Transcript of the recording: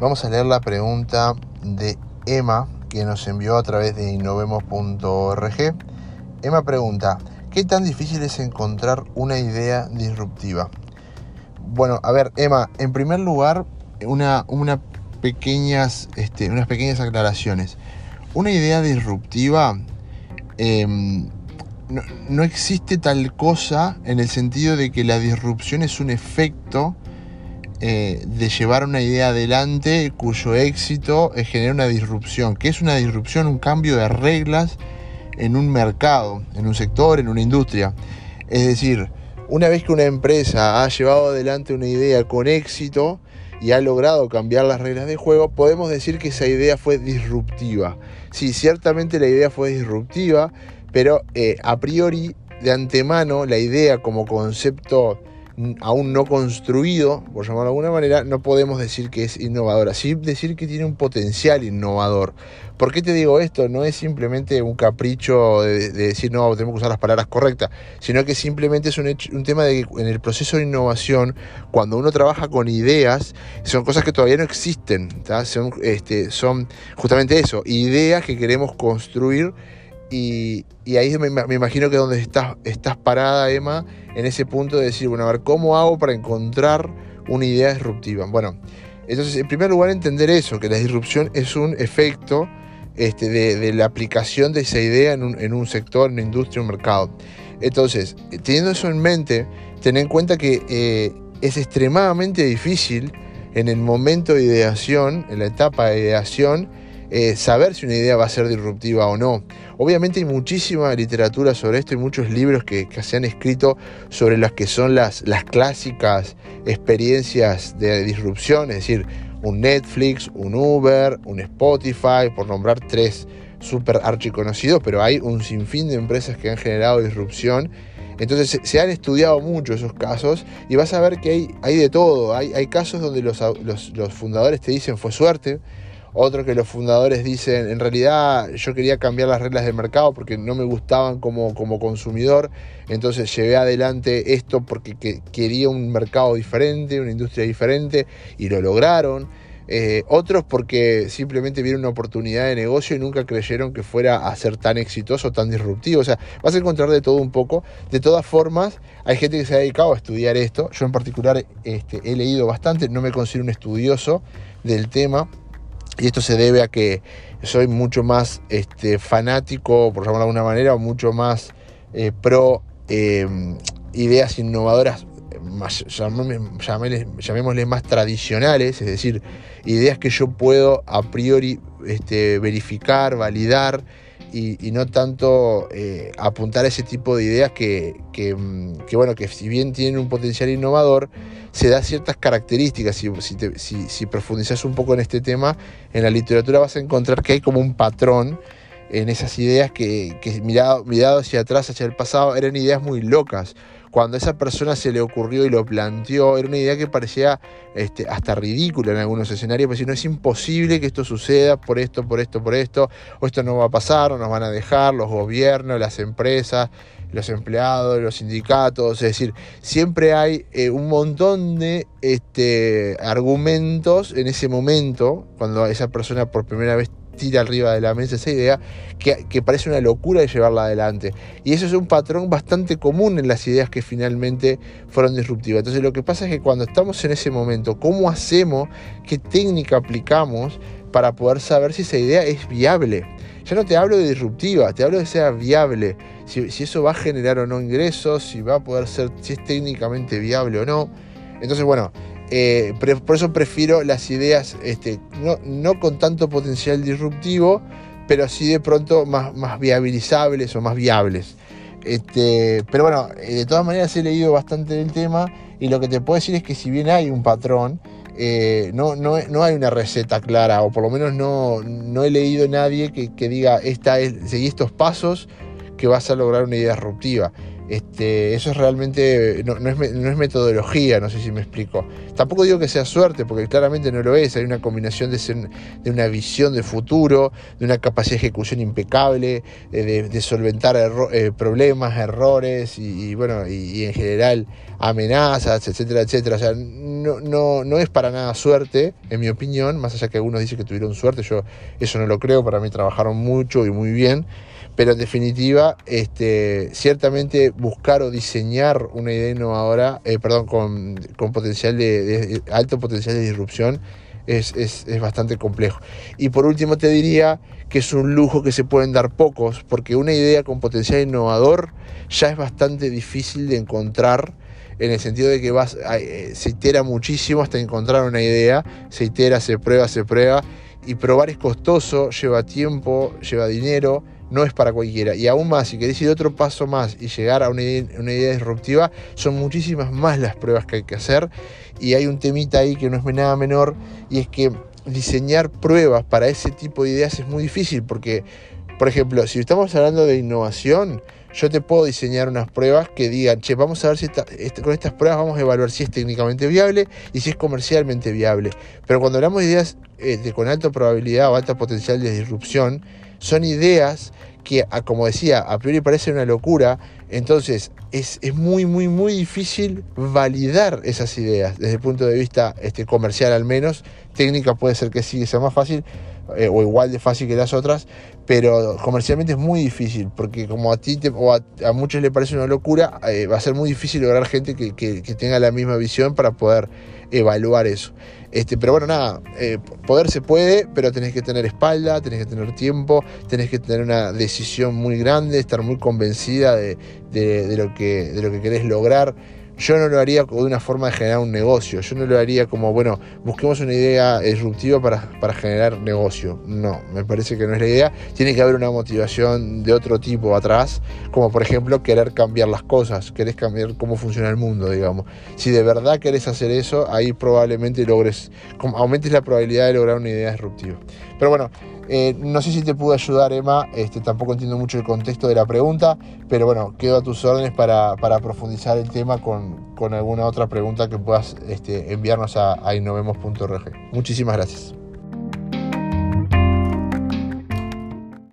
Vamos a leer la pregunta de Emma que nos envió a través de innovemos.org. Emma pregunta, ¿qué tan difícil es encontrar una idea disruptiva? Bueno, a ver, Emma, en primer lugar, este, unas pequeñas aclaraciones. Una idea disruptiva em, no, existe tal cosa en el sentido de que la disrupción es un efecto eh, de llevar una idea adelante cuyo éxito es generar una disrupción. ¿Qué es una disrupción? Un cambio de reglas en un mercado, en un sector, en una industria. Es decir, una vez que una empresa ha llevado adelante una idea con éxito y ha logrado cambiar las reglas de juego, podemos decir que esa idea fue disruptiva. Sí, ciertamente la idea fue disruptiva, pero eh, a priori, de antemano, la idea como concepto aún no construido, por llamarlo de alguna manera, no podemos decir que es innovadora, sí decir que tiene un potencial innovador. ¿Por qué te digo esto? No es simplemente un capricho de, decir, no, tenemos que usar las palabras correctas, sino que simplemente es un, tema de que en el proceso de innovación, cuando uno trabaja con ideas, son cosas que todavía no existen, este, son justamente eso, ideas que queremos construir y, ahí me, imagino que donde estás, estás parada, Emma, en ese punto de decir, bueno, a ver, ¿cómo hago para encontrar una idea disruptiva? Bueno, entonces, en primer lugar, entender eso, que la disrupción es un efecto este, de, la aplicación de esa idea en un, sector, en una industria, un mercado. Entonces, teniendo eso en mente, ten en cuenta que eh, es extremadamente difícil en el momento de ideación, en la etapa de ideación, eh, saber si una idea va a ser disruptiva o no. Obviamente hay muchísima literatura sobre esto y muchos libros que, se han escrito sobre las que son las, las clásicas experiencias de disrupción, es decir, un Netflix, un Uber, un Spotify, por nombrar tres súper archiconocidos, pero hay un sinfín de empresas que han generado disrupción. Entonces se han estudiado mucho esos casos y vas a ver que hay, hay de todo. Hay, casos donde los, los, los fundadores te dicen fue suerte, otro que los fundadores dicen, en realidad yo quería cambiar las reglas del mercado porque no me gustaban como, como consumidor, entonces llevé adelante esto porque quería un mercado diferente, una industria diferente y lo lograron. Eh, otros porque simplemente vieron una oportunidad de negocio y nunca creyeron que fuera a ser tan exitoso, tan disruptivo. O sea, vas a encontrar de todo un poco. De todas formas, hay gente que se ha dedicado a estudiar esto. Yo en particular este, he leído bastante, no me considero un estudioso del tema y esto se debe a que soy mucho más este, fanático, por llamarlo de alguna manera, o mucho más eh, pro em, ideas innovadoras, más, más tradicionales, es decir, ideas que yo puedo a priori este, verificar, validar y, no tanto eh, apuntar a ese tipo de ideas que, mm, que, bueno, que si bien tienen un potencial innovador, se da ciertas características. Si, si, profundizas un poco en este tema, en la literatura vas a encontrar que hay como un patrón en esas ideas que, que mirado, mirado hacia atrás, hacia el pasado, eran ideas muy locas. Cuando a esa persona se le ocurrió y lo planteó, era una idea que parecía este, hasta ridícula en algunos escenarios, si no es imposible que esto suceda por esto, por esto, por esto, o esto no va a pasar, o nos van a dejar los gobiernos, las empresas, los empleados, los sindicatos, es decir, siempre hay eh, un montón de este, argumentos en ese momento, cuando esa persona por primera vez tira arriba de la mesa esa idea que, parece una locura de llevarla adelante. Y eso es un patrón bastante común en las ideas que finalmente fueron disruptivas. Entonces lo que pasa es que cuando estamos en ese momento, ¿cómo hacemos? ¿Qué técnica aplicamos para poder saber si esa idea es viable? Ya no te hablo de disruptiva, te hablo de sea viable, si, si eso va a generar o no ingresos, si va a poder ser, si es técnicamente viable o no. Entonces, bueno, eh, por eso prefiero las ideas este, no, con tanto potencial disruptivo, pero sí de pronto más, más viabilizables o más viables. Este, pero bueno, eh, de todas maneras he leído bastante del tema y lo que te puedo decir es que si bien hay un patrón, eh, no, no, hay una receta clara, o por lo menos no, no he leído nadie que, que diga, esta es, seguí estos pasos que vas a lograr una idea disruptiva. Este, eso es realmente, no, es, metodología, no sé si me explico. Tampoco digo que sea suerte, porque claramente no lo es. Hay una combinación de, una visión de futuro, de una capacidad de ejecución impecable, eh, de, solventar eh, problemas, errores y, bueno, y, en general amenazas, etcétera, etcétera. O sea, no, no, no es para nada suerte, en mi opinión, más allá que algunos dicen que tuvieron suerte, yo eso no lo creo, para mí trabajaron mucho y muy bien, pero en definitiva, este, ciertamente buscar o diseñar una idea innovadora, eh, perdón, con, potencial de, alto potencial de disrupción, es, es, es, bastante complejo. Y por último te diría que es un lujo que se pueden dar pocos, porque una idea con potencial innovador ya es bastante difícil de encontrar en el sentido de que vas, eh, se itera muchísimo hasta encontrar una idea, se itera, se prueba, se prueba, y probar es costoso, lleva tiempo, lleva dinero, no es para cualquiera. Y aún más, si querés ir otro paso más y llegar a una idea, disruptiva, son muchísimas más las pruebas que hay que hacer. Y hay un temita ahí que no es nada menor, y es que diseñar pruebas para ese tipo de ideas es muy difícil, porque, por ejemplo, si estamos hablando de innovación, yo te puedo diseñar unas pruebas que digan, che, vamos a ver si este, con estas pruebas vamos a evaluar si es técnicamente viable y si es comercialmente viable. Pero cuando hablamos de ideas eh, con alta probabilidad o alta potencial de disrupción, son ideas que, como decía, a priori parecen una locura, entonces es, muy, muy, muy difícil validar esas ideas desde el punto de vista este, comercial al menos. Técnica puede ser que sí, sea más fácil eh, o igual de fácil que las otras, pero comercialmente es muy difícil, porque como a ti o a, muchos le parece una locura, eh, va a ser muy difícil lograr gente que, que, tenga la misma visión para poder evaluar eso. Este, pero bueno, nada, eh, poder se puede, pero tenés que tener espalda, tenés que tener tiempo, tenés que tener una decisión muy grande, estar muy convencida de, de, lo, que, de lo que querés lograr. Yo no lo haría de una forma de generar un negocio. Yo no lo haría como, bueno, busquemos una idea disruptiva para, para generar negocio. No, me parece que no es la idea. Tiene que haber una motivación de otro tipo atrás, como por ejemplo querer cambiar las cosas, querés cambiar cómo funciona el mundo, digamos. Si de verdad querés hacer eso, ahí probablemente logres, aumentes la probabilidad de lograr una idea disruptiva. Pero bueno, eh, no sé si te pude ayudar, Emma, este, tampoco entiendo mucho el contexto de la pregunta, pero bueno, quedo a tus órdenes para, profundizar el tema con, alguna otra pregunta que puedas este, enviarnos a, a innovemos.org. Muchísimas gracias.